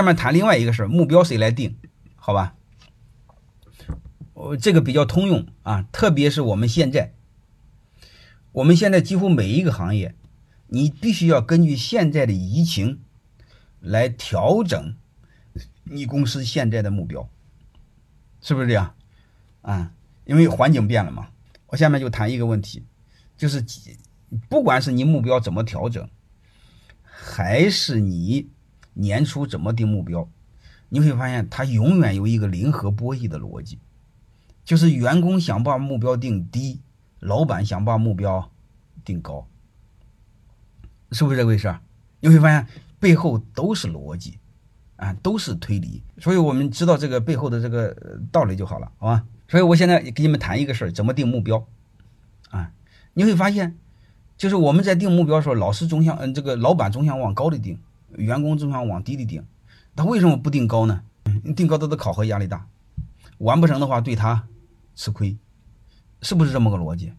下面谈另外一个事儿，目标谁来定？好吧，我这个比较通用啊，特别是我们现在，我们现在几乎每一个行业，你必须要根据现在的疫情来调整你公司现在的目标，是不是这样？啊，因为环境变了嘛。我下面就谈一个问题，就是不管是你目标怎么调整，还是你年初怎么定目标，你会发现它永远有一个零和博弈的逻辑，就是员工想把目标定低，老板想把目标定高，是不是这回事？你会发现背后都是逻辑，啊，都是推理，所以我们知道这个背后的这个道理就好了，好吧？所以我现在给你们谈一个事儿，怎么定目标，啊，你会发现，就是我们在定目标的时候，老师总想，嗯，这个老板总想往高的定，员工总想往低里定，他为什么不定高呢？定高他的考核压力大，完不成的话对他吃亏，是不是这么个逻辑？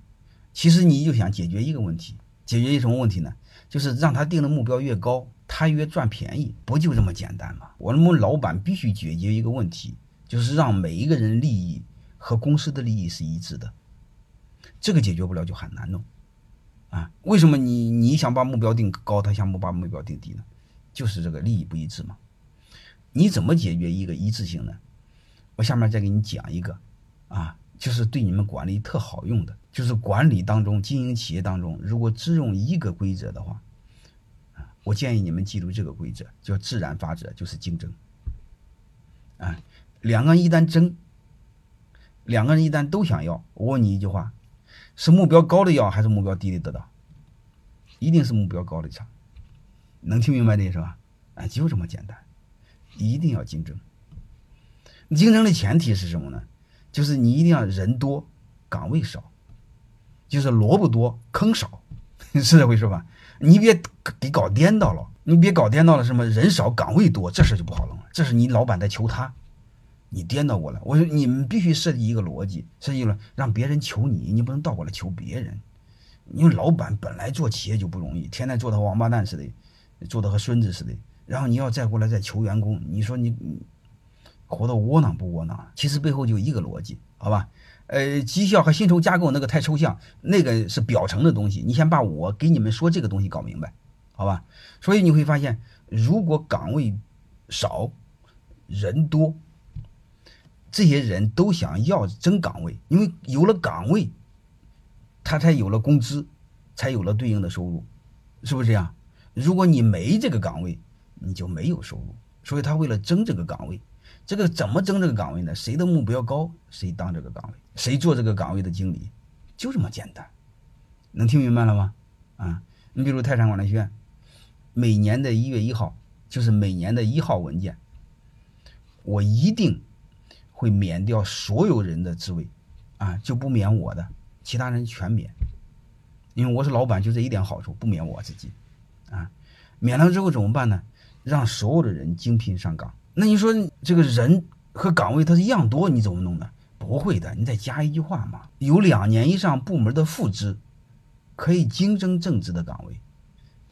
其实你就想解决一个问题，解决一什么问题呢？就是让他定的目标越高，他越赚便宜，不就这么简单吗？我们老板必须解决一个问题，就是让每一个人利益。和公司的利益是一致的，这个解决不了就很难弄，啊？为什么你你想把目标定高，他想不把目标定低呢？就是这个利益不一致嘛。你怎么解决一个一致性呢？我下面再给你讲一个，啊，就是对你们管理特好用的，就是管理当中经营企业当中，如果只用一个规则的话，啊，我建议你们记住这个规则，叫自然法则，就是竞争，啊，两个人一旦争。两个人一旦都想要，我问你一句话：是目标高的要，还是目标低的得到？一定是目标高的强。能听明白这是吧？哎，就这么简单。一定要竞争。竞争的前提是什么呢？就是你一定要人多，岗位少，就是萝卜多，坑少，是这回事吧？你别给搞颠倒了，你别搞颠倒了，什么人少岗位多，这事就不好弄了。这是你老板在求他。你颠倒过来，我说你们必须设计一个逻辑，设计了让别人求你，你不能倒过来求别人。因为老板本来做企业就不容易，天天做的和王八蛋似的，做的和孙子似的。然后你要再过来再求员工，你说你活得窝囊不窝囊？其实背后就一个逻辑，好吧？呃，绩效和薪酬架构那个太抽象，那个是表层的东西。你先把我给你们说这个东西搞明白，好吧？所以你会发现，如果岗位少，人多。这些人都想要争岗位，因为有了岗位，他才有了工资，才有了对应的收入，是不是这样？如果你没这个岗位，你就没有收入。所以他为了争这个岗位，这个怎么争这个岗位呢？谁的目标高，谁当这个岗位，谁做这个岗位的经理，就这么简单。能听明白了吗？啊，你比如泰山管理学院，每年的一月一号，就是每年的一号文件，我一定。会免掉所有人的职位，啊，就不免我的，其他人全免，因为我是老板，就这一点好处，不免我自己，啊，免了之后怎么办呢？让所有的人精聘上岗。那你说这个人和岗位它是一样多，你怎么弄呢？不会的，你再加一句话嘛，有两年以上部门的副职，可以竞争正职的岗位，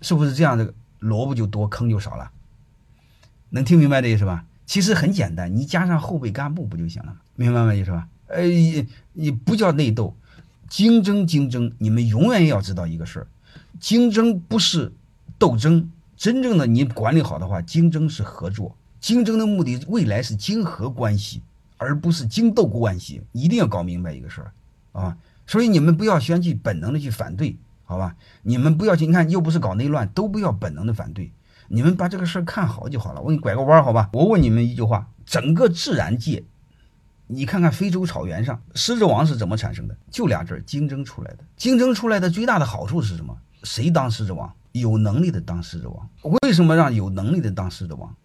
是不是这样？这个萝卜就多，坑就少了，能听明白这意思吧？其实很简单，你加上后备干部不就行了吗？明白吗？意思吧？呃，你不叫内斗，竞争竞争，你们永远要知道一个事儿，竞争不是斗争，真正的你管理好的话，竞争是合作，竞争的目的未来是竞合关系，而不是竞斗关系，一定要搞明白一个事儿啊！所以你们不要先去本能的去反对，好吧？你们不要去，你看又不是搞内乱，都不要本能的反对。你们把这个事儿看好就好了。我给你拐个弯，好吧？我问你们一句话：整个自然界，你看看非洲草原上狮子王是怎么产生的？就俩字儿：竞争出来的。竞争出来的最大的好处是什么？谁当狮子王？有能力的当狮子王。为什么让有能力的当狮子王？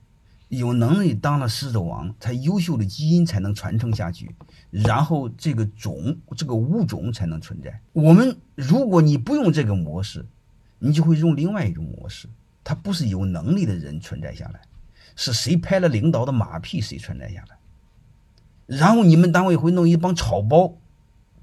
有能力当了狮子王，才优秀的基因才能传承下去，然后这个种这个物种才能存在。我们如果你不用这个模式，你就会用另外一种模式。他不是有能力的人存在下来，是谁拍了领导的马屁谁存在下来。然后你们单位会弄一帮草包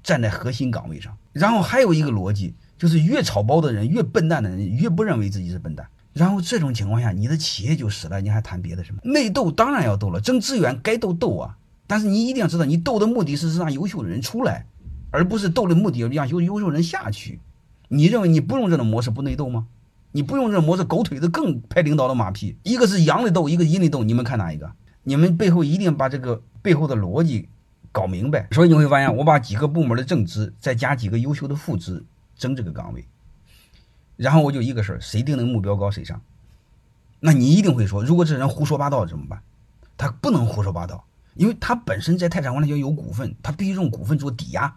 站在核心岗位上。然后还有一个逻辑，就是越草包的人，越笨蛋的人，越不认为自己是笨蛋。然后这种情况下，你的企业就死了，你还谈别的什么？内斗当然要斗了，争资源该斗斗啊。但是你一定要知道，你斗的目的是让优秀的人出来，而不是斗的目的让优优秀人下去。你认为你不用这种模式不内斗吗？你不用这种模式狗腿子更拍领导的马屁。一个是阳的斗，一个阴的斗，你们看哪一个？你们背后一定把这个背后的逻辑搞明白。所以你会发现，我把几个部门的正职再加几个优秀的副职争这个岗位。然后我就一个事儿，谁定的目标高谁上。那你一定会说，如果这人胡说八道怎么办？他不能胡说八道，因为他本身在泰山管理就有股份，他必须用股份做抵押。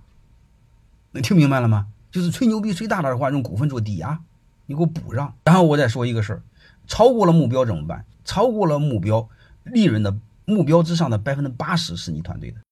能听明白了吗？就是吹牛逼吹大了的话，用股份做抵押，你给我补上。然后我再说一个事儿，超过了目标怎么办？超过了目标，利润的目标之上的百分之八十是你团队的。